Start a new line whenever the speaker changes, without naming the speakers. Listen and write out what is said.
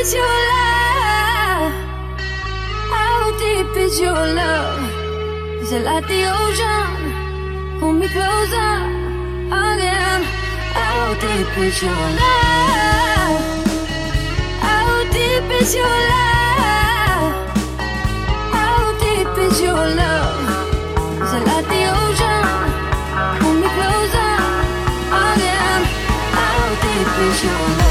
is your love? How deep is your love? Is it like the ocean? Pull me closer again. How deep is your love? How deep is your love? How deep is your love? Is it like the ocean? Pull me closer again. How deep is your love?